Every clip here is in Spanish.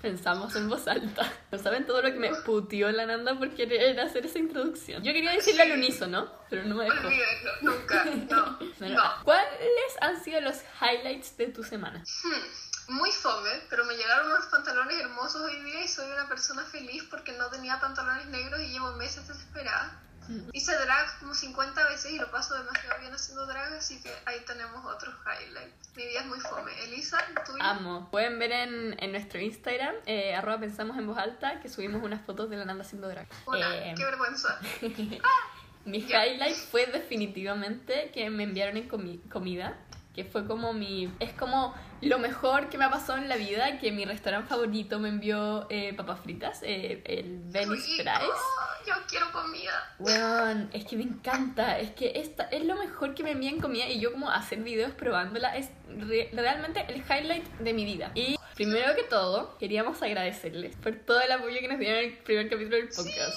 Pensamos en Voz Alta. No saben todo lo que me putió la Nanda por querer hacer esa introducción. Yo quería decirle al unísono, pero no me dejó. Olvídenlo, nunca, no. Bueno, no. ¿Cuáles han sido los highlights de tu semana? Hmm, Muy fome, pero me llegaron unos pantalones hermosos hoy día y soy una persona feliz porque no tenía pantalones negros y llevo meses desesperada. Hice drag como 50 veces y lo paso demasiado bien haciendo drag, así que ahí tenemos otros highlights. Mi vida es muy fome. Elisa, tuyo. Amo. Pueden ver en, en nuestro Instagram, eh, arroba pensamos en voz alta, que subimos unas fotos de la Nanda haciendo drag. Hola, Eh, qué vergüenza. Mi Ya. highlight fue definitivamente que me enviaron en comi- comida, que fue como mi... Es como lo mejor que me ha pasado en la vida, que mi restaurante favorito me envió eh, papas fritas, eh, el Venice Rico, Fries. Yo quiero comida. Weón, es que me encanta, es que esta es lo mejor que me envían comida y yo como hacer videos probándola es re- realmente el highlight de mi vida. Y primero que todo, queríamos agradecerles por todo el apoyo que nos dieron en el primer capítulo del podcast.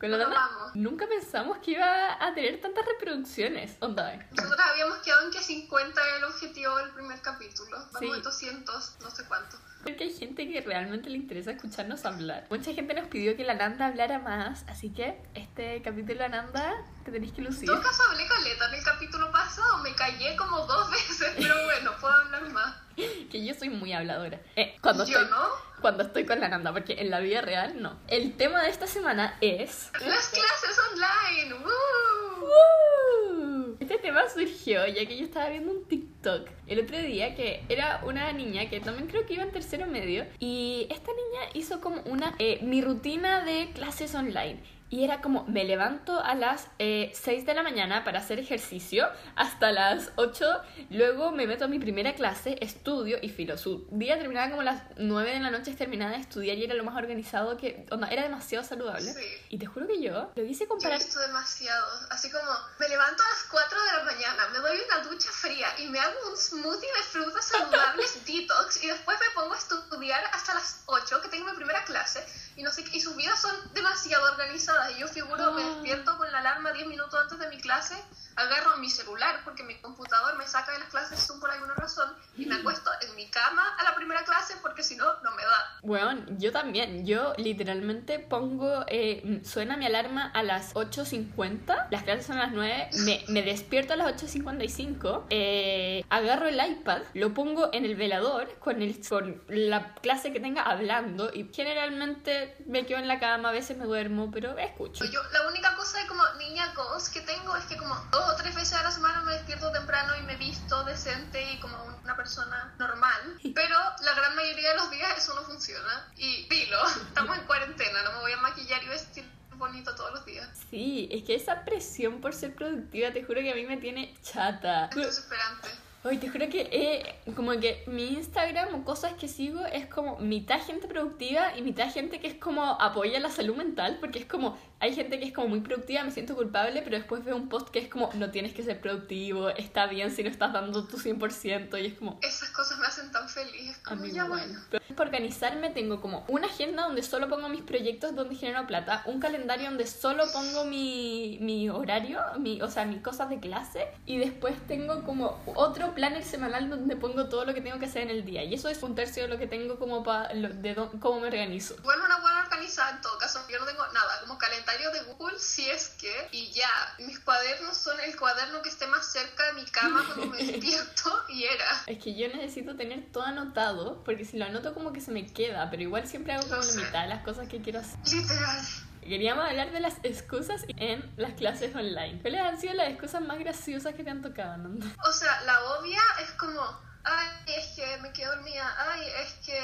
Con la Nana, amamos. nunca pensamos que iba a tener tantas reproducciones. Onda. Nosotros habíamos quedado en que 50 era el objetivo del primer capítulo. Vamos Sí. en 200, no sé cuánto. Porque hay gente que realmente le interesa escucharnos hablar. Mucha gente nos pidió que la Nanda hablara más, así que este capítulo Nanda te tenéis que En lucir. todo caso hablé caleta en el capítulo pasado, me callé como dos veces, pero bueno, puedo hablar más. Que yo soy muy habladora. Eh, cuando Yo estoy, no. Cuando estoy con la Nanda, porque en la vida real no. El tema de esta semana es. Las clases online. ¡Woo! ¡Woo! Este tema surgió ya que yo estaba viendo un TikTok el otro día que era una niña que también creo que iba en tercero medio y esta niña hizo como una eh, mi rutina de clases online y era como me levanto a las eh, 6 de la mañana para hacer ejercicio hasta las 8 luego me meto a mi primera clase estudio y filo su día terminaba como a las 9 de la noche terminaba de estudiar y era lo más organizado que onda, era demasiado saludable Sí. y te juro que yo lo hice Yo comparar visto demasiado. Así como, me levanto a las 4 de la mañana, me doy una ducha fría y me hago un smoothie de frutas saludables detox y después me pongo a estudiar hasta las 8 que tengo mi primera clase y no sé qué. Y sus vidas son demasiado organizadas. Y yo figuro, me Ah. despierto con la alarma 10 minutos antes de mi clase, agarro mi celular porque mi computador me saca de las clases Zoom por alguna razón y me acuesto en mi cama a la primera clase porque si no, no me da. Bueno, yo también. Yo literalmente pongo, eh, suena mi alarma a las 8.50, las clases son a las 9, me, me despierto a las 8.55, eh, agarro el iPad, lo pongo en el velador con, el, con la clase que tenga hablando y generalmente me quedo en la cama, a veces me duermo, pero escucho. Yo, la única cosa de como niña ghost que tengo es que como dos o tres veces a la semana me despierto temprano y me visto decente y como una persona normal. Pero la gran mayoría de los días eso no funciona. Y dilo, estamos en cuarentena, no me voy a maquillar y vestir bonito todos los días. Sí, es que esa presión por ser productiva, te juro que a mí me tiene chata. Es desesperante. Ay, te juro que eh, como que mi Instagram o cosas que sigo es como mitad gente productiva y mitad gente que es como apoya la salud mental, porque es como, hay gente que es como muy productiva, me siento culpable, pero después veo un post que es como, no tienes que ser productivo, está bien si no estás dando tu 100% y es como... Esas cosas me hacen tan feliz. A como, mí ya bueno. Pero Para organizarme tengo como una agenda donde solo pongo mis proyectos donde genero plata, un calendario donde solo pongo mi, mi horario, mi, o sea, mis cosas de clase, y después tengo como otro planner semanal donde pongo todo lo que tengo que hacer en el día. Y eso es un tercio de lo que tengo como para de dó- cómo me organizo. Bueno, una buena organizada en todo caso. Yo no tengo nada, como calendario de Google, si es que. Y ya, mis cuadernos son el cuaderno que esté más cerca de mi cama cuando me despierto y era. Es que yo necesito tener todo anotado, porque si lo anoto como que se me queda, pero igual siempre hago como Lo la sé. mitad de las cosas que quiero hacer. Literal. Queríamos hablar de las excusas en las clases online. ¿Cuáles han sido las excusas más graciosas que te han tocado, Nando? O sea, la obvia es como, ay, es que me quedo dormida, ay, es que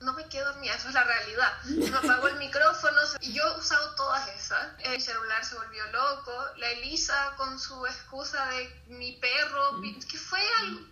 no me quedo dormida, eso es la realidad. Me apago el micrófono y yo he usado todas esas. El celular se volvió loco, la Elisa con su excusa de mi perro, ¿qué fue?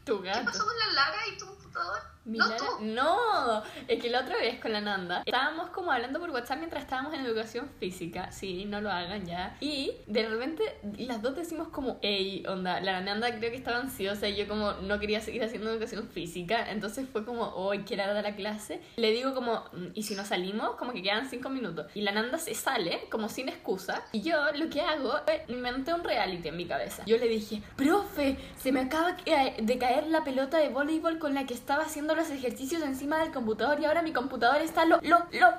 ¿Qué pasó con la Lara y tu computador? Milara, no, es que la otra vez con la Nanda estábamos como hablando por WhatsApp mientras estábamos en educación física, sí, no lo hagan ya. Y de repente las dos decimos como, hey, onda, la Nanda creo que estaba ansiosa y yo como no quería seguir haciendo educación física, entonces fue como, hoy oh, quiero dar la clase. Le digo como, mm, ¿y si no salimos? Como que quedan cinco minutos. Y la Nanda se sale como sin excusa y yo lo que hago es inventé un reality en mi cabeza. Yo le dije, profe, se me acaba de caer la pelota de voleibol con la que estaba haciendo los ejercicios encima del computador y ahora mi computador está lo, lo, lo,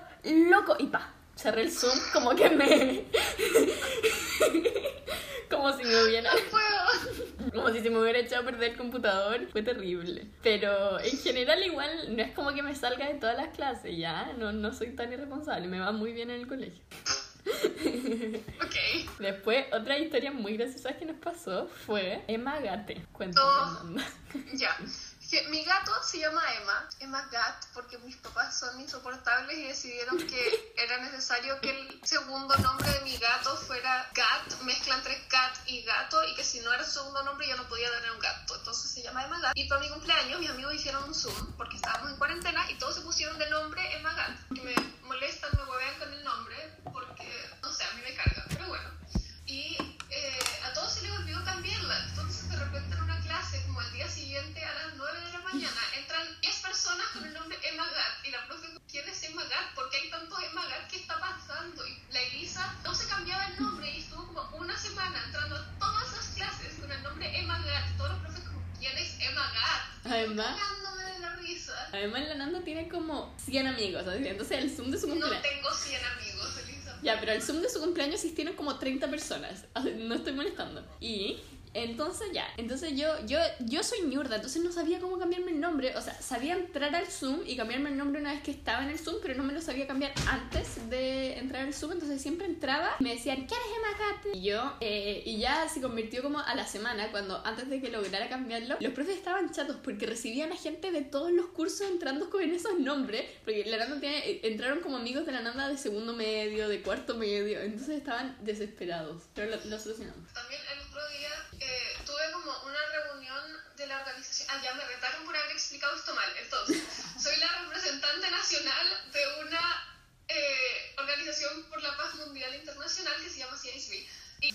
loco. Y pa, cerré el Zoom como que me... como si me hubiera... como si se me hubiera echado a perder el computador. Fue terrible. Pero en general igual no es como que me salga de todas las clases, ya. No, no soy tan irresponsable. Me va muy bien en el colegio. ok. Después, otra historia muy graciosa que nos pasó fue Emma Gate. Cuéntame. Oh, ya mi gato se llama Emma, Emma Gat, porque mis papás son insoportables y decidieron que era necesario que el segundo nombre de mi gato fuera Gat, mezcla entre cat y gato, y que si no era el segundo nombre yo no podía tener un gato. Entonces se llama Emma Gat. Y para mi cumpleaños mis amigos hicieron un Zoom, porque estábamos en cuarentena, y todos se pusieron de nombre Emma Gat. Que me molestan, me huevean con el nombre, porque, no sé, a mí me carga, pero bueno. Y eh, a todos se les olvidó cambiarla. Entonces de repente en una clase, como el día siguiente a las 9 de la mañana, entran 10 personas con el nombre Emma Gat. Y la profe, ¿quién es Emma Gat? ¿Por qué hay tanto Emma Gat? ¿Qué está pasando? Y la Elisa no se cambiaba el nombre y estuvo como una semana entrando a todas las clases con el nombre Emma Gat. Todos los profes como, ¿quién es Emma Gat? Además... Además, la Nanda tiene como 100 amigos, entonces el Zoom de su cumpleaños. No tengo 100 amigos, Elisa. Ya, pero el Zoom de su cumpleaños tiene como 30 personas. No estoy molestando. Y entonces ya, entonces yo, yo, yo soy ñurda, entonces no sabía cómo cambiarme el nombre. O sea, sabía entrar al Zoom y cambiarme el nombre una vez que estaba en el Zoom, pero no me lo sabía cambiar antes de entrar al Zoom. Entonces siempre entraba y me decían, ¿qué eres Emma Y yo, eh, y ya se convirtió como a la semana, cuando antes de que lograra cambiarlo, los profes estaban chatos porque recibían a gente de todos los cursos entrando con esos nombres, porque la eh, entraron como amigos de la Nanda de segundo medio, de cuarto medio, entonces estaban desesperados, pero lo, solucionamos. También otro día eh, tuve como una reunión de la organización. Ah, ya me retaron por haber explicado esto mal. Entonces, soy la representante nacional de una eh, organización por la paz mundial internacional que se llama CISB. Y,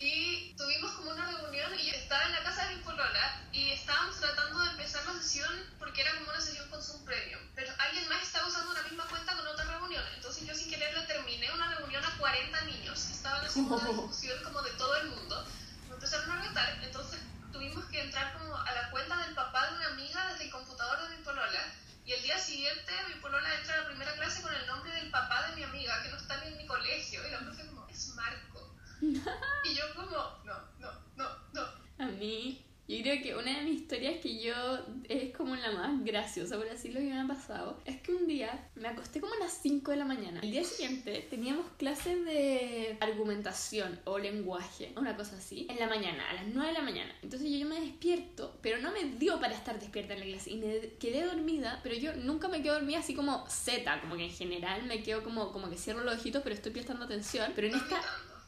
y, tuvimos como una reunión y estaba en la casa de mi polola y estábamos tratando de empezar la sesión porque era como una sesión con Zoom Premium. Pero alguien más estaba usando la misma cuenta con otra reunión. Entonces yo sin querer le terminé una reunión a 40 niños estaban haciendo una discusión como de todo el mundo empezaron a retar, entonces tuvimos que entrar como a la cuenta del papá de una amiga desde el computador de mi polola. Y el día siguiente mi polola entra a la primera clase con el nombre del papá de mi amiga, que no está ni en mi colegio. Y la profe como, es Marco. y yo como, no, no, no, no. A mí yo creo que una de mis historias que yo es como la más graciosa, por decirlo que me ha pasado, es que un día me acosté como a las 5 de la mañana. El día siguiente teníamos clases de argumentación o lenguaje, una cosa así, en la mañana, a las 9 de la mañana. Entonces yo, yo me despierto, pero no me dio para estar despierta en la clase y me quedé dormida, pero yo nunca me quedo dormida así como Z, como que en general me quedo como, como que cierro los ojitos, pero estoy prestando atención. Pero en esta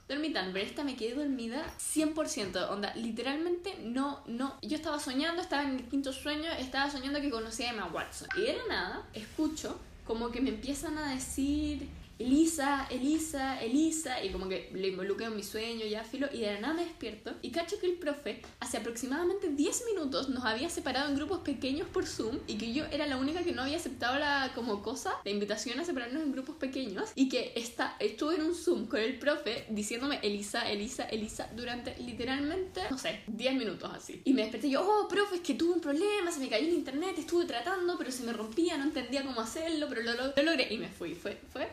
dormitando, pero esta me quedé dormida 100%, onda, literalmente no, no, yo estaba soñando, estaba en el quinto sueño, estaba soñando que conocía a Emma Watson. Y de nada, escucho como que me empiezan a decir Elisa, Elisa, Elisa, y como que le involucro en mi sueño, ya filo, y de la nada me despierto y cacho que el profe hace aproximadamente 10 minutos nos había separado en grupos pequeños por Zoom y que yo era la única que no había aceptado la como cosa, la invitación a separarnos en grupos pequeños y que está, estuve en un Zoom con el profe diciéndome Elisa, Elisa, Elisa durante literalmente, no sé, 10 minutos así. Y me desperté yo, oh, profe, es que tuve un problema, se me cayó el internet, estuve tratando, pero se me rompía, no entendía cómo hacerlo, pero lo, lo, lo logré y me fui, fue, fue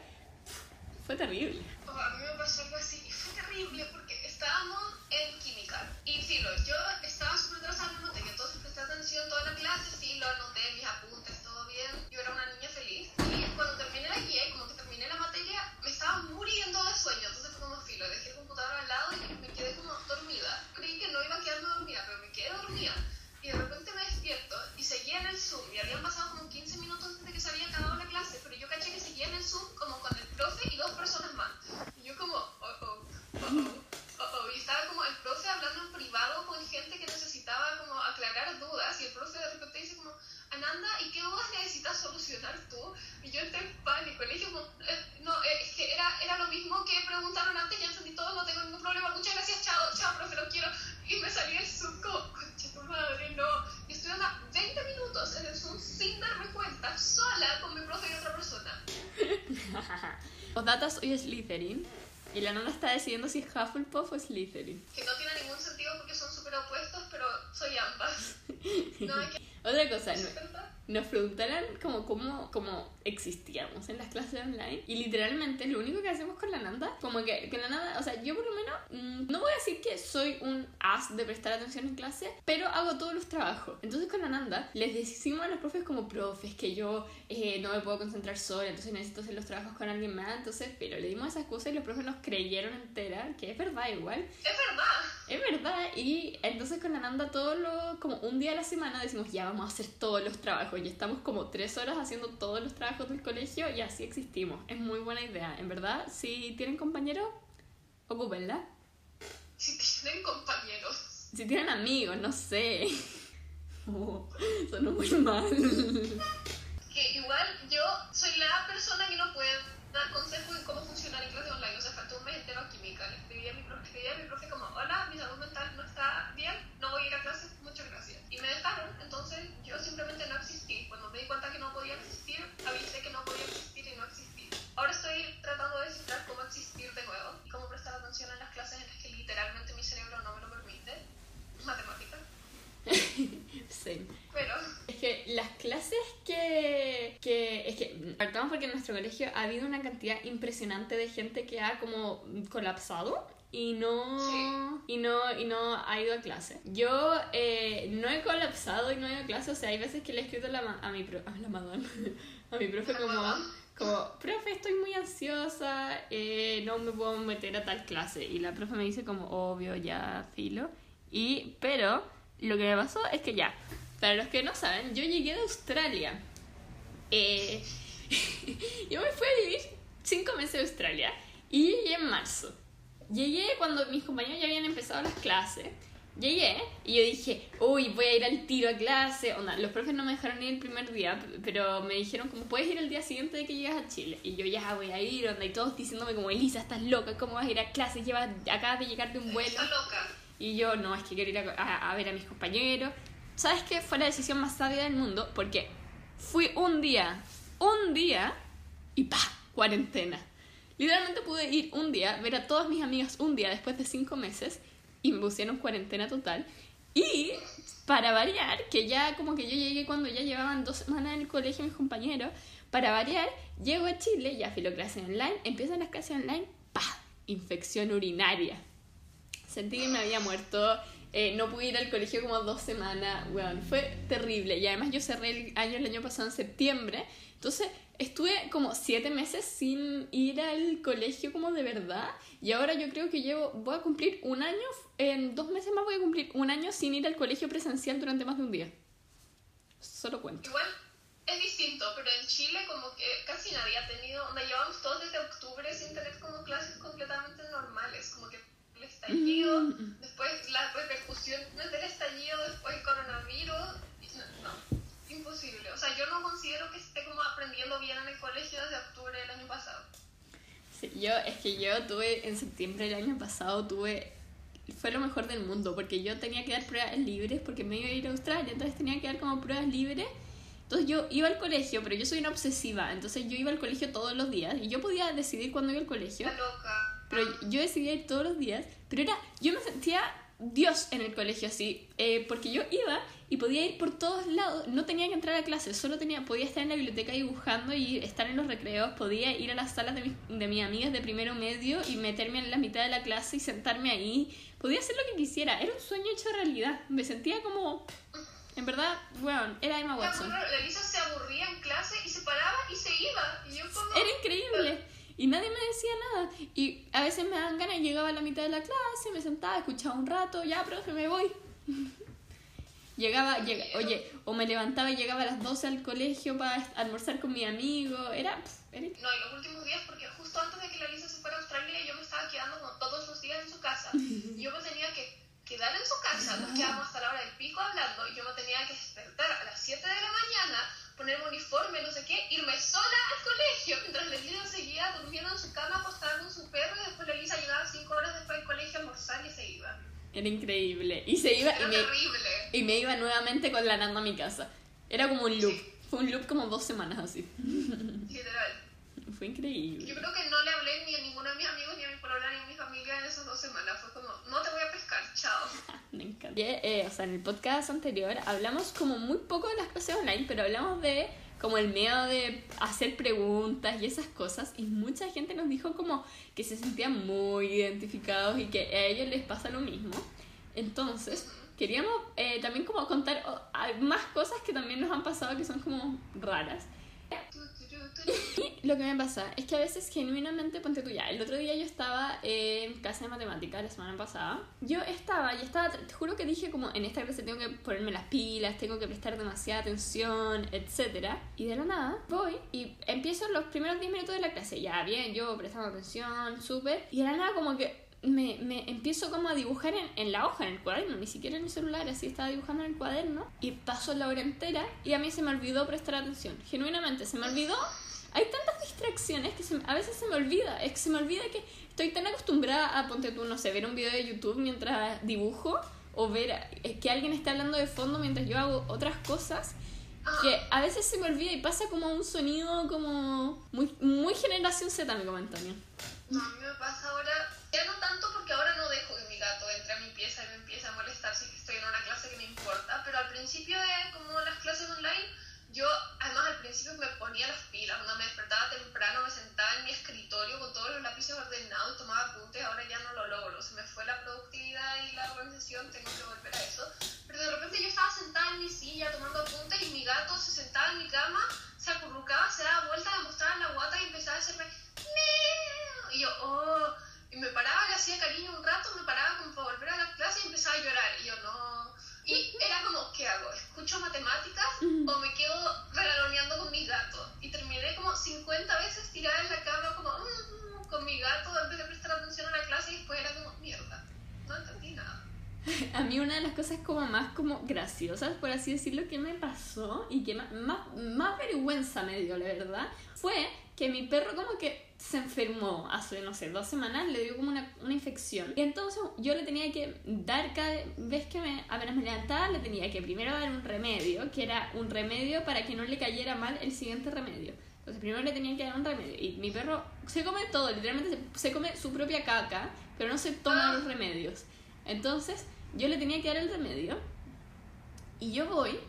fue terrible. a mí me pasó algo así y fue terrible porque estábamos en química. Y filo, yo estaba súper atrasada en noté, entonces presté atención toda la clase, sí, lo anoté, mis apuntes, todo bien. Yo era una niña feliz. Y cuando terminé la guía, como que terminé la materia, me estaba muriendo de sueño. Entonces fue como filo, dejé el computador al lado y me quedé como dormida. Creí que no iba a quedarme dormida, pero me quedé dormida. Y de repente me despierto y seguía en el Zoom. Y habían pasado como 15 minutos desde que se había acabado la clase, pero yo caché que seguía en el Zoom como con el profe y dos personas más. Y yo como, oh, oh, oh, oh, oh. Y estaba como el profe hablando en privado con gente que necesitaba como aclarar dudas. Y el profe de repente dice dudas tú? Y yo entré en pánico. Le dije, eh, no, eh, es que era, era lo mismo que preguntaron antes, ya entendí todo, no tengo ningún problema, muchas gracias, chao, chao, profe, lo quiero. Y me salí el Zoom como, concha tu madre, no. Y estuve una 20 minutos en el Zoom sin darme cuenta, sola con mi profe y otra persona. Los datos hoy es Slytherin. Y la nana está decidiendo si es Hufflepuff o Slytherin. Que no tiene ningún sentido porque son súper opuestos, pero soy ambas. No, que... Otra cosa, no, nos preguntaran como cómo, cómo existíamos en las clases online y literalmente lo único que hacemos con la Nanda, como que, que la Nanda, o sea, yo por lo menos mm, no voy a decir que soy un as de prestar atención en clase, pero hago todos los trabajos. Entonces con la Nanda les decimos a los profes como profes que yo eh, no me puedo concentrar sola, entonces necesito hacer los trabajos con alguien más, entonces, pero le dimos esa excusa y los profes nos creyeron entera, que es verdad igual. Es verdad. Es verdad, y entonces con la Nanda todo lo, como un día a la semana decimos ya vamos a hacer todos los trabajos y estamos como tres horas haciendo todos los trabajos del colegio y así existimos. Es muy buena idea, en verdad. Si tienen compañeros, ocúpenla. Si tienen compañeros. Si tienen amigos, no sé. Oh, son muy mal. Que igual yo soy la persona que no puede dar consejos de cómo funcionar en clase online. O sea, faltó un mes entero a química. Le escribí a mi profe, escribí a mi profe como, hola, mi salud mental no está bien, no voy a ir a clases, muchas gracias. Y me dejaron, entonces yo simplemente no existí. Cuando me di cuenta que no podía existir, avisé que no podía existir y no existí. Ahora estoy tratando de descifrar cómo existir de nuevo y cómo prestar atención en las clases en las que literalmente mi cerebro no me lo permite. Matemática. Sí. Pero Es que las clases que, que... Es que partamos porque en nuestro colegio ha habido una cantidad impresionante de gente que ha como colapsado y no, Sí. y no, y no ha ido a clase. Yo eh, no he colapsado y no he ido a clase, o sea, hay veces que le he escrito a, la, a mi pro- a la a mi profe como, como, profe, estoy muy ansiosa, eh, no me puedo meter a tal clase. Y la profe me dice como, obvio, ya, filo. Y, pero, lo que me pasó es que ya, para los que no saben, yo llegué de Australia. Eh, yo me fui a vivir cinco meses a Australia y llegué en marzo. Llegué cuando mis compañeros ya habían empezado las clases. Llegué y yo dije, uy, voy a ir al tiro a clase. Onda, los profes no me dejaron ir el primer día, pero me dijeron como puedes ir el día siguiente de que llegas a Chile. Y yo ya voy a ir, onda, y todos diciéndome como, Elisa, estás loca, ¿cómo vas a ir a clase? Llevas, acabas de llegar de un vuelo. está loca. Y yo, no, es que quiero ir a, a- a ver a mis compañeros. ¿Sabes qué? Fue la decisión más sabia del mundo porque fui un día, un día y pa, cuarentena. Literalmente pude ir un día, ver a todas mis amigas un día después de cinco meses y me pusieron cuarentena total. Y para variar, que ya como que yo llegué cuando ya llevaban dos semanas en el colegio mis compañeros, para variar, llego a Chile, ya filo clase online, empiezan las clases online, pa, infección urinaria. Sentí que me había muerto. Eh, no pude ir al colegio como dos semanas. Weón, fue terrible. Y además yo cerré el año el año pasado en septiembre. Entonces estuve como siete meses sin ir al colegio como de verdad. Y ahora yo creo que llevo, voy a cumplir un año, en dos meses más voy a cumplir un año sin ir al colegio presencial durante más de un día. Solo cuento. Igual es distinto, pero en Chile como que casi nadie ha tenido, onda, llevamos todos desde octubre sin tener como clases completamente normales, como que estallido, Mm. después las repercusiones del estallido, después el coronavirus, no, no, imposible. O sea, yo no considero que esté como aprendiendo bien en el colegio desde octubre del año pasado. Sí, yo, es que yo tuve, en septiembre del año pasado, tuve, fue lo mejor del mundo, porque yo tenía que dar pruebas libres, porque me iba a ir a Australia, entonces tenía que dar como pruebas libres. Entonces yo iba al colegio, pero yo soy una obsesiva, entonces yo iba al colegio todos los días, y yo podía decidir cuándo iba al colegio, Está loca. Pero yo decidía ir todos los días, pero era, yo me sentía Dios en el colegio así, eh, porque yo iba y podía ir por todos lados, no tenía que entrar a clases, solo tenía, podía estar en la biblioteca dibujando y estar en los recreos, podía ir a las salas de mis, de mis amigas de primero medio y meterme en la mitad de la clase y sentarme ahí, podía hacer lo que quisiera, era un sueño hecho realidad, me sentía como, en verdad, bueno, era Emma Watson. la Elisa se aburría en clase y se paraba y se iba. Y yo como... Era increíble. Y nadie me decía nada. Y a veces me daban ganas, llegaba a la mitad de la clase, me sentaba, escuchaba un rato, ya, profe, me voy. Llegaba, llega, oye, o me levantaba y llegaba a las 12 al colegio para almorzar con mi amigo. Era No, y los últimos días, porque justo antes de que la Lisa se fuera a Australia, yo me estaba quedando como todos los días en su casa. Y yo me tenía que quedar en su casa, nos quedábamos hasta la hora del pico hablando, y yo me tenía que despertar a las 7 de la mañana ponerme uniforme, no sé qué, irme sola al colegio, mientras la Elisa seguía durmiendo en su cama, acostada con su perro, y después la Elisa llegaba cinco horas después del colegio a almorzar y se iba. Era increíble. Y se iba Era y me, y me iba nuevamente con la nana a mi casa. Era como un loop. Fue un loop como dos semanas así. Literal. Fue increíble. Yo creo que no le hablé ni a ninguno de mis amigos, ni a mi polola, ni a mi familia en esas dos semanas. Fue como, no te voy a pescar, chao. Me encanta. Eh, o sea, en el podcast anterior hablamos como muy poco de las clases online, pero hablamos de como el miedo de hacer preguntas y esas cosas. Y mucha gente nos dijo como que se sentían muy identificados y que a ellos les pasa lo mismo. Entonces, queríamos eh, también como contar más cosas que también nos han pasado que son como raras. lo que me pasa es que a veces genuinamente, ponte tú ya, el otro día yo estaba en clase de matemática, la semana pasada, yo estaba, y estaba, te juro que dije como en esta clase tengo que ponerme las pilas, tengo que prestar demasiada atención, etc. Y de la nada voy y empiezo los primeros 10 minutos de la clase, ya bien, yo prestando atención, súper, y de la nada como que me, me empiezo como a dibujar en, en la hoja, en el cuaderno, ni siquiera en mi celular, así estaba dibujando en el cuaderno y pasó la hora entera y a mí se me olvidó prestar atención. Genuinamente, se me olvidó. Hay tantas distracciones que se a veces se me olvida. Es que se me olvida que estoy tan acostumbrada a, ponte tú, no sé, ver un video de YouTube mientras dibujo o ver eh, que alguien está hablando de fondo mientras yo hago otras cosas que a veces se me olvida y pasa como un sonido como muy, muy generación Z mi comentario. No, a mí me pasa ahora, ya no tanto porque ahora no dejo que mi gato entre a mi pieza y me empiece a molestar si estoy en una clase que me importa, pero al principio de como las clases online, yo además al principio me ponía las pilas, cuando me despertaba temprano, me sentaba en mi escritorio con todos los lápices ordenados tomaba apuntes, ahora ya no lo logro, se me fue la productividad y la organización, tengo que volver a eso, pero de repente yo estaba sentada en mi silla tomando apuntes y mi gato se sentaba en mi cama, se acurrucaba, se daba vuelta, me mostraba la guata y empezaba a hacerme "Miau", y yo, oh, y me paraba, le hacía cariño un rato, me paraba como para volver a la clase y empezaba a llorar, y yo no, y era como, ¿qué hago? ¿Escucho matemáticas o me quedo regaloneando con mi gato? Y terminé como 50 veces tirada en la cama como "Mm", con mi gato vez de prestar atención a la clase y después era como, mierda, no entendí nada. A mí una de las cosas como más como graciosas, por así decirlo, que me pasó y que más, más, más vergüenza me dio, la verdad, fue que mi perro como que se enfermó hace, no sé, dos semanas, le dio como una, una infección. Y entonces yo le tenía que dar cada vez que me, apenas me levantaba, le tenía que primero dar un remedio, que era un remedio para que no le cayera mal el siguiente remedio. Entonces primero le tenía que dar un remedio. Y mi perro se come todo, literalmente se, se come su propia caca, pero no se toma los remedios. Entonces yo le tenía que dar el remedio y yo voy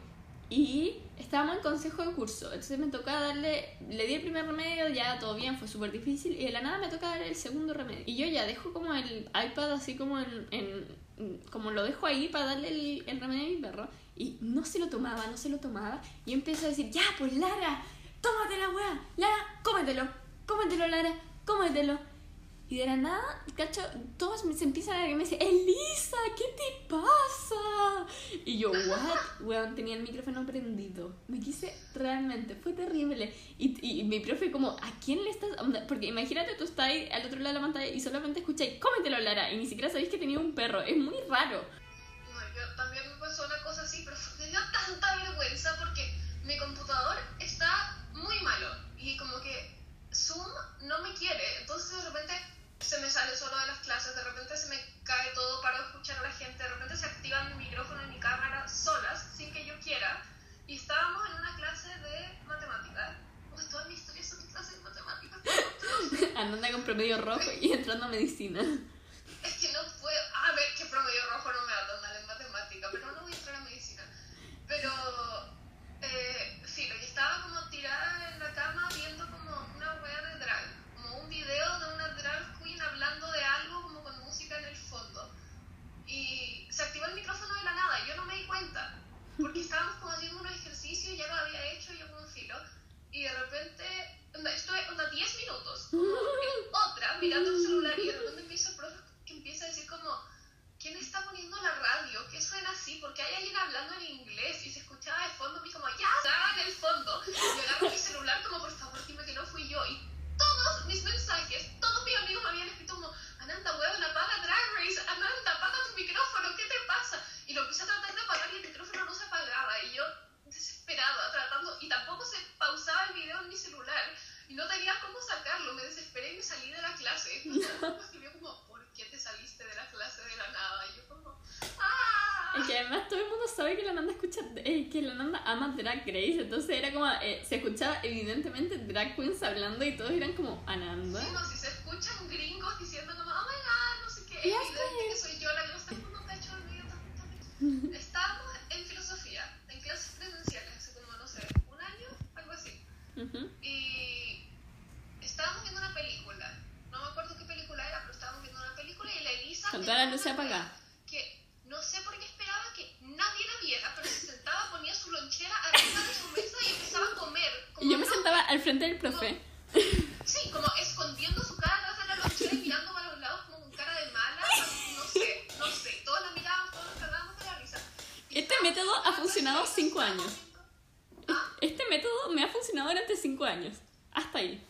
y estábamos en consejo de curso. Entonces me toca darle, le di el primer remedio, ya todo bien, fue súper difícil y de la nada me toca dar el segundo remedio. Y yo ya dejo como el iPad así como en, en- como lo dejo ahí para darle el, el remedio a mi perro y no se lo tomaba, no se lo tomaba y empiezo a decir, ya pues Lara, tómate la weá, Lara, cómetelo, cómetelo Lara, cómetelo. Y de la nada, cacho, todos me- se empiezan a ver y me dicen, Elisa, ¿qué te pasa? Y yo, what? Weón, tenía el micrófono prendido. Me quise realmente, fue terrible. Y, y, y mi profe como, ¿a quién le estás...? Porque imagínate, tú estás ahí al otro lado de la pantalla y solamente escucháis, cómetelo, Lara. Y ni siquiera sabéis que tenía un perro. Es muy raro. No, yo también me pasó una cosa así, pero me dio tanta vergüenza porque mi computador está muy malo y como que Zoom no me quiere. Entonces de repente se me sale solo de las clases, de repente se me cae todo para escuchar a la gente, de repente se activan mi micrófono y mi cámara solas sin que yo quiera. Y estábamos en una clase de matemáticas. Pues todas mis historias son clases de matemáticas. Andando con promedio rojo y entrando a medicina. Es que no puedo. A ver, que promedio rojo no me va tan mal en matemática, pero no voy a entrar a medicina. Pero, eh, sí, lo que estaba como tirada en la cama viendo como una wea de drag, como un video de una drag queen hablando de algo como con música en el fondo. Y se activó el micrófono de la nada, y yo no me di cuenta, porque estábamos como haciendo un ejercicio y ya lo había hecho yo como un filo, y de repente, onda, estuve onda 10 minutos, como en otra, mirando el celular, y de repente empieza el profe que empieza a decir como, ¿quién está poniendo la radio? ¿Qué suena así? Porque hay alguien hablando en inglés y se escuchaba de fondo, y como, ya, estaba en el fondo. Y yo agarro mi celular como, por favor, dime que no fui yo. Y todos mis mensajes, todos mis amigos me habían escrito como, Ananda, weón, apaga Drag Race, Ananda, apaga tu micrófono, ¿qué te pasa? Y lo empecé a tratar de apagar y el micrófono no se apagaba. Y yo, desesperada, tratando, y tampoco es que la Nanda ama Drag Race, entonces era como, eh, se escuchaba evidentemente drag queens hablando y todos eran como Ananda. Sí, no, si se escuchan gringos diciendo como, oh my god, no sé qué, es evidente que soy yo la que lo está poniendo pecho también. Estábamos en filosofía, en clases presenciales, hace como, no sé, un año, algo así. Ujú. Y estábamos viendo una película. No me acuerdo qué película era, pero estábamos viendo una película y la Elisa. Con una apagadas. wea Que no sé por qué esperaba que nadie la viera, pero se sentaba, ponía su lonchera arriba de su mesa y empezaba a comer. como Y yo me sentaba al frente del profe. Sí, como escondiendo su cara atrás de la lonchera y mirando para los lados como con cara de mala. No sé, no sé. Todos la mirábamos, todos nos cagábamos de la risa. Y Este método ha funcionado clase y cinco estábamos años. viendo- Ah, Este método me ha funcionado durante cinco años. Hasta ahí.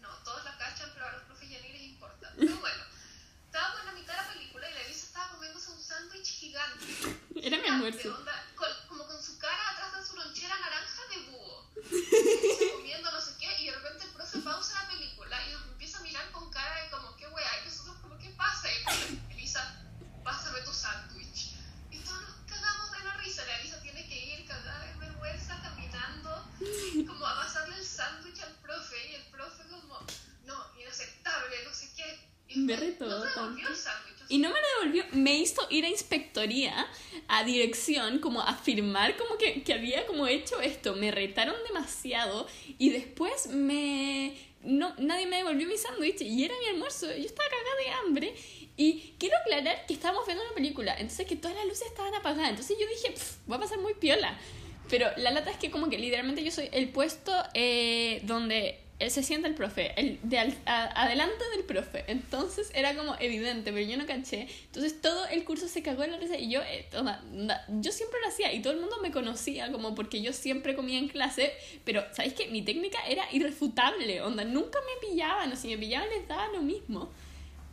No, todos la cachan, pero a los profes ya ni les importa. Pero bueno, estábamos en la mitad de la película y la Elisa estaba comiéndose un sándwich gigante. Era mi Gigante, almuerzo. onda, con- como con su cara atrás de su lonchera naranja de búho. Elisa comiendo no sé qué, y de repente el profe pausa la película y nos empieza a mirar con cara de como, qué wea, y nosotros como, ¿qué pasa? Y el profe, Elisa, pásame tu sándwich. Y todos nos cagamos de la risa. La Elisa tiene que ir cagada de vergüenza caminando como a pasarle el sándwich al profe y el profe como, no, inaceptable, no sé qué. Y Me no- Y no me lo devolvió, me hizo ir a inspectoría, a dirección, como a firmar como que, que había como hecho esto. Me retaron demasiado y después me... No, nadie me devolvió mi sándwich y era mi almuerzo. Yo estaba cagada de hambre y quiero aclarar que estábamos viendo una película, entonces que todas las luces estaban apagadas. Entonces yo dije, "Pff, va a pasar muy piola. Pero la lata es que como que literalmente yo soy el puesto eh, donde se sienta el profe, el de al- adelante del profe. Entonces era como evidente, pero yo no caché. Entonces todo el curso se cagó en la risa y yo, eh, yo siempre lo hacía y todo el mundo me conocía como porque yo siempre comía en clase, pero ¿sabéis que Mi técnica era irrefutable, onda, nunca me pillaban, o si me pillaban les daba lo mismo.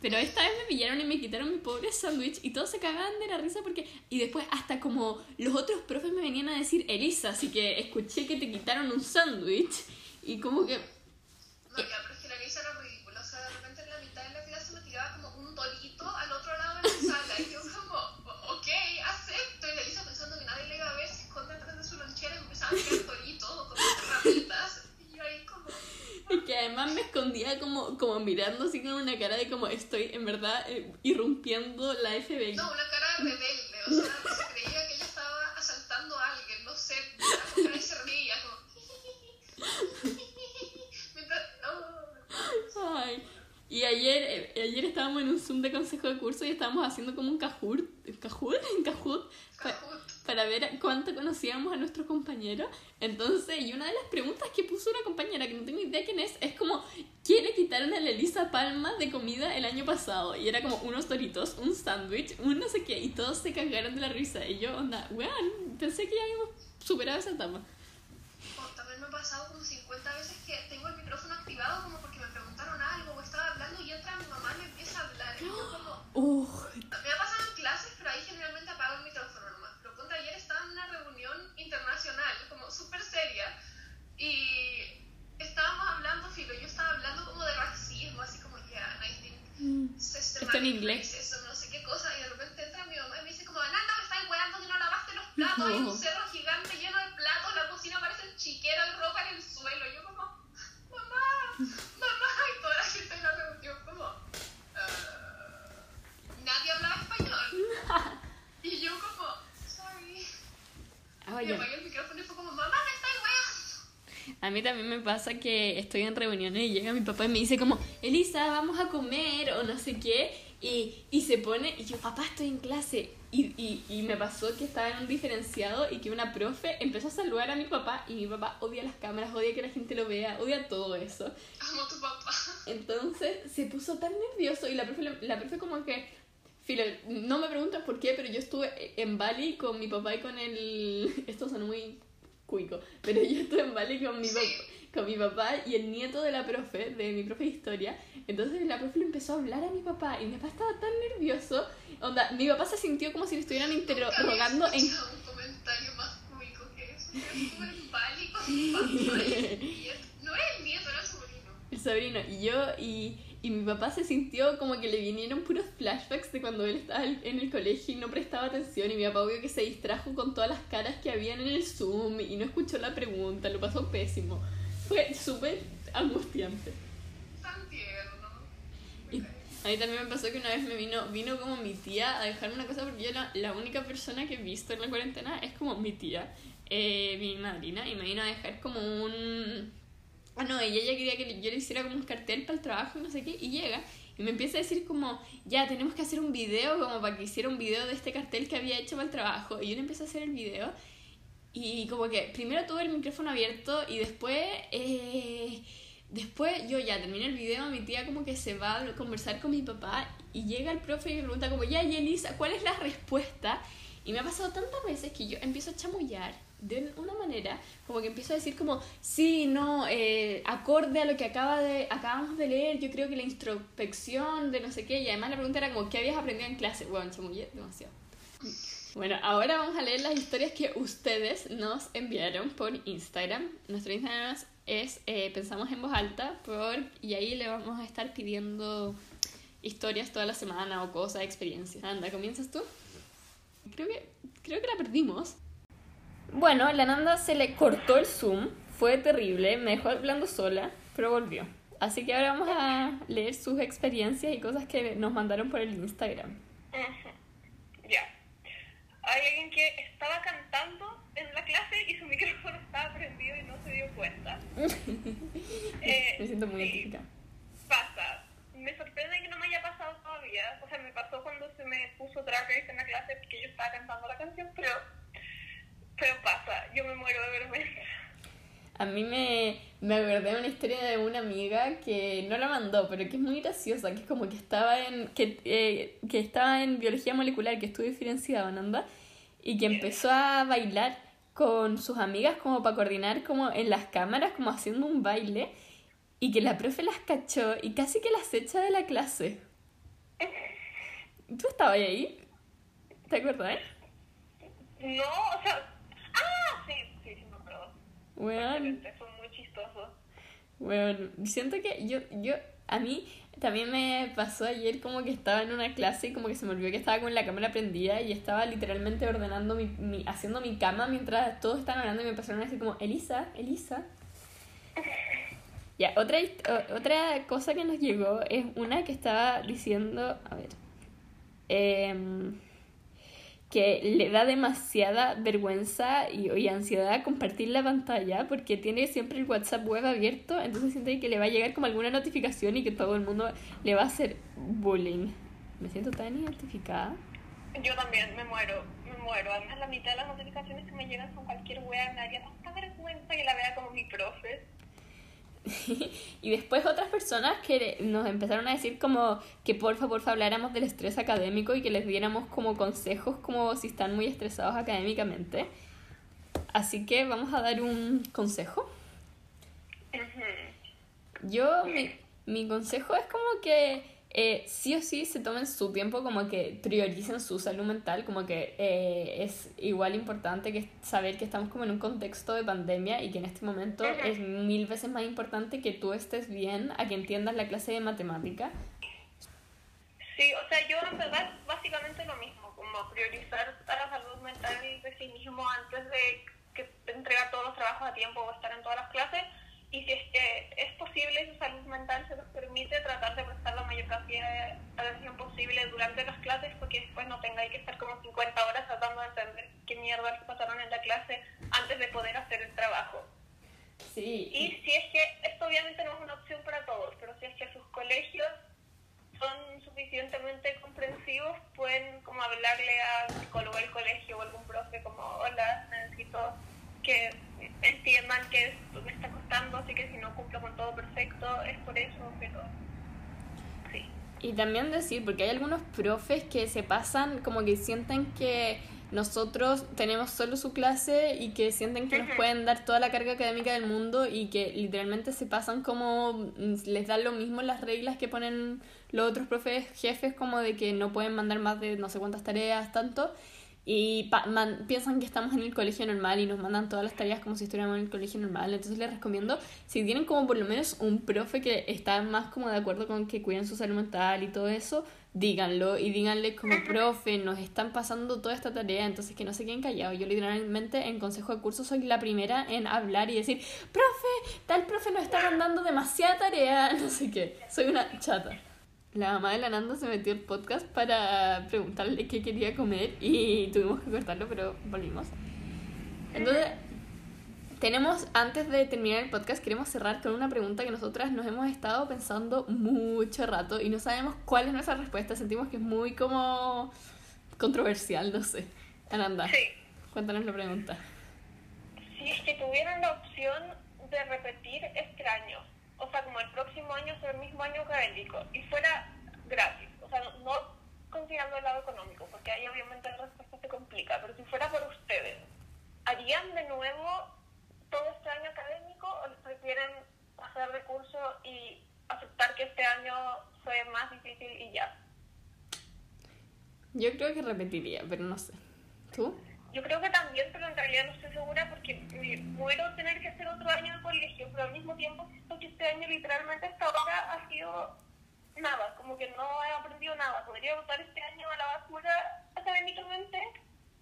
Pero esta vez me pillaron y me quitaron mi pobre sándwich y todos se cagaban de la risa porque... Y después hasta como los otros profes me venían a decir, Elisa, así que escuché que te quitaron un sándwich y como que... No, ya, pero es que la era ridícula. O sea, de repente en la mitad de la clase me tiraba como un dorito al otro lado de la sala. Y yo como, "O- ok, acepto. Y la Elisa pensando que nadie le iba a ver, se esconde atrás de su lonchera y empezaba a tirar doritos o como ramitas. Y yo ahí como... Y que además me escondía como, como mirando así con una cara de como estoy en verdad eh, irrumpiendo la FBI. No, una cara de rebelde. O sea, que se creía que ella estaba asaltando a alguien. No sé, cara y se reía como... Ay. Y ayer, eh, ayer estábamos en un Zoom de consejo de curso y estábamos haciendo como un Kahoot, ¿Kahoot? Kahoot, pa- para ver cuánto conocíamos a nuestro compañero. Entonces, y una de las preguntas que puso una compañera, que no tengo idea quién es, es como, ¿qué le quitaron a la Elisa Palma de comida el año pasado? Y era como unos doritos, un sándwich, un no sé qué, y todos se cagaron de la risa. Y yo, onda, weón, pensé que ya habíamos superado esa etapa. Oh, también me ha pasado como 50 veces que tengo el micrófono activado como porque me preguntaron algo o estaba hablando y entra mi mamá y me empieza a hablar. Y yo como... Uh, Me ha pasado en clases, pero ahí generalmente apago el micrófono nomás. Pero ponte, ayer estaba en una reunión internacional, como súper seria, y estábamos hablando, filo, yo estaba hablando como de racismo, así como, yeah, I think systematic Esto en inglés. racism, no sé qué cosa, y de repente entra mi mamá y me dice como, Nanda, me estás weando que no lavaste los platos, No. un cerro gigante lleno de platos, la cocina parece chiquero, hay ropa en el suelo, y yo como, mamá, mamá, y toda la gente en la reunión como, "Ah". nadie hablaba español. Y yo como, sorry. Y ya. apagué el micrófono y fue como, mamá, me. A mí también me pasa que estoy en reuniones y llega mi papá y me dice como, Elisa, vamos a comer o no sé qué. Y, y se pone, y yo, papá, estoy en clase. Y, y, y me pasó que estaba en un diferenciado y que una profe empezó a saludar a mi papá y mi papá odia las cámaras, odia que la gente lo vea, odia todo eso. Amo a tu papá. Entonces se puso tan nervioso y la profe, la profe como que, filo, no me preguntas por qué, pero yo estuve en Bali con mi papá y con el... Esto son muy cuico, pero yo estuve en Bali con mi, Sí. papá, con mi papá y el nieto de la profe, de mi profe de historia. Entonces la profe le empezó a hablar a mi papá y mi papá estaba tan nervioso. Onda, mi papá se sintió como si le estuvieran interrogando en un comentario más cómico que eso. Yo estuve en Bali con mi papá y, no era el nieto, era el sobrino. el sobrino y yo y, y mi papá se sintió como que le vinieron puros flashbacks de cuando él estaba en el colegio y no prestaba atención y mi papá vio que se distrajo con todas las caras que habían en el Zoom y no escuchó la pregunta, lo pasó pésimo. Fue súper angustiante. Y a mí también me pasó que una vez me vino, vino como mi tía a dejarme una cosa porque yo la, la única persona que he visto en la cuarentena es como mi tía, eh, mi madrina, y me vino a dejar como un Ah, no, ella ya quería que yo le hiciera como un cartel para el trabajo, no sé qué, y llega y me empieza a decir como, ya, tenemos que hacer un video, como para que hiciera un video de este cartel que había hecho para el trabajo. Y yo le empecé a hacer el video y como que primero tuve el micrófono abierto y después, eh, después yo ya terminé el video, mi tía como que se va a conversar con mi papá y llega el profe y me pregunta como, ya, y Elisa, ¿cuál es la respuesta? Y me ha pasado tantas veces que yo empiezo a chamullar de una manera como que empiezo a decir como, sí, no, eh, acorde a lo que acaba de, acabamos de leer, yo creo que la introspección de no sé qué, y además la pregunta era como, ¿qué habías aprendido en clase? Bueno, chamullé demasiado. Bueno, ahora vamos a leer las historias que ustedes nos enviaron por Instagram. Nuestro Instagram es eh, Pensamos en Voz Alta por, y ahí le vamos a estar pidiendo historias toda la semana o cosas, experiencias. Anda, ¿comienzas tú? Creo que, creo que la perdimos. Bueno, la Nanda se le cortó el Zoom, fue terrible, me dejó hablando sola, pero volvió. Así que ahora vamos a leer sus experiencias y cosas que nos mandaron por el Instagram. Ya. Hay alguien que estaba cantando en la clase y su micrófono estaba prendido y no se dio cuenta. eh, me siento muy identificada. Pasa. Me sorprende que no me haya pasado todavía. O sea, me pasó cuando se me puso Drag en la clase porque yo estaba cantando la canción, pero pero pasa, yo me muero de vergüenza. A mí me, me acordé de una historia de una amiga que no la mandó, pero que es muy graciosa, que es como que estaba en, que, eh, que estaba en biología molecular, que estuvo diferenciada, Nanda, y que empezó a bailar con sus amigas como para coordinar como en las cámaras, como haciendo un baile, y que la profe las cachó y casi que las echa de la clase. ¿Tú estabas ahí? ¿Te acuerdas? No, o sea, bueno, fue muy chistoso. Bueno, siento que yo, yo, a mí también me pasó ayer como que estaba en una clase y como que se me olvidó que estaba con la cámara prendida y estaba literalmente ordenando mi, mi haciendo mi cama mientras todos estaban hablando y me empezaron a decir como, Elisa, Elisa. Ya, otra, otra cosa que nos llegó es una que estaba diciendo, a ver, eh, que le da demasiada vergüenza y, y, ansiedad compartir la pantalla porque tiene siempre el WhatsApp web abierto, entonces siente que le va a llegar como alguna notificación y que todo el mundo le va a hacer bullying. Me siento tan identificada. Yo también me muero, me muero. Además la mitad de las notificaciones que me llegan son cualquier wea, me daría tanta vergüenza que la vea como mi profe. y después otras personas que nos empezaron a decir como que porfa, porfa habláramos del estrés académico y que les diéramos como consejos como si están muy estresados académicamente. Así que vamos a dar un consejo. Yo, mi, mi consejo es como que eh, sí o sí se tomen su tiempo, como que prioricen su salud mental, como que eh, es igual importante que saber que estamos como en un contexto de pandemia y que en este momento es mil veces más importante que tú estés bien, a que entiendas la clase de matemática. Sí, o sea, yo en verdad básicamente lo mismo, como priorizar a la salud mental de sí mismo antes de que entregar todos los trabajos a tiempo o estar en todas las clases y si es que es posible su salud mental se nos permite tratar de prestar la mayor cantidad de atención posible durante las clases porque después no tengáis que estar como 50 horas tratando de entender qué mierda pasaron en la clase antes de poder hacer el trabajo. Sí. Y si es que esto obviamente no es una opción para todos, pero si es que sus colegios son suficientemente comprensivos, pueden como hablarle al psicólogo del colegio o algún profe como, hola, necesito que entiendan que me está costando, así que si no cumplo con todo perfecto es por eso, pero sí. Y también decir, porque hay algunos profes que se pasan como que sienten que nosotros tenemos solo su clase y que sienten que nos pueden dar toda la carga académica del mundo y que literalmente se pasan como mm, les dan lo mismo las reglas que ponen los otros profes jefes como de que no pueden mandar más de no sé cuántas tareas tanto y piensan que estamos en el colegio normal y nos mandan todas las tareas como si estuviéramos en el colegio normal. Entonces les recomiendo, si tienen como por lo menos un profe que está más como de acuerdo con que cuiden su salud mental y todo eso, díganlo y díganle como profe, nos están pasando toda esta tarea, entonces que no se queden callados. Yo literalmente en consejo de curso soy la primera en hablar y decir, profe, tal profe nos está mandando demasiada tarea, no sé qué. Soy una chata la mamá de la Nanda se metió el podcast para preguntarle qué quería comer y tuvimos que cortarlo, pero volvimos. Entonces, tenemos, antes de terminar el podcast, queremos cerrar con una pregunta que nosotras nos hemos estado pensando mucho rato y no sabemos cuál es nuestra respuesta. Sentimos que es muy como controversial, no sé. Ananda, sí. cuéntanos la pregunta. Si es que tuvieran la opción de repetir este año, o sea, como el próximo año sea el mismo año académico y fuera gratis, o sea, no, considerando el lado económico, porque ahí obviamente la respuesta se complica, pero si fuera por ustedes, ¿harían de nuevo todo este año académico o les prefieren hacer de curso y aceptar que este año fue más difícil y ya? Yo creo que repetiría, pero no sé. ¿Tú? Yo creo que también, pero en realidad no estoy segura porque muero tener que hacer otro año de colegio, pero al mismo tiempo siento que este año literalmente hasta ahora ha sido nada, como que no he aprendido nada. Podría botar este año a la basura académicamente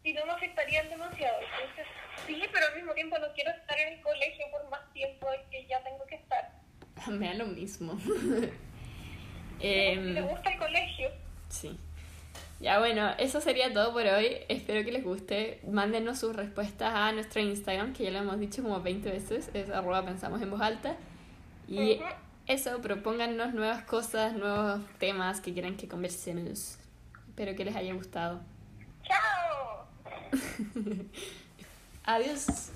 y no me afectaría demasiado. Entonces, sí, pero al mismo tiempo no quiero estar en el colegio por más tiempo que ya tengo que estar. Me da lo mismo. eh, ¿Te gusta el colegio? Sí. Ya bueno, eso sería todo por hoy. Espero que les guste. Mándenos sus respuestas a nuestro Instagram, que ya lo hemos dicho como 20 veces, es arroba pensamos en voz alta. Y eso, propónganos nuevas cosas, nuevos temas que quieran que conversemos. Espero que les haya gustado. Chao. Adiós.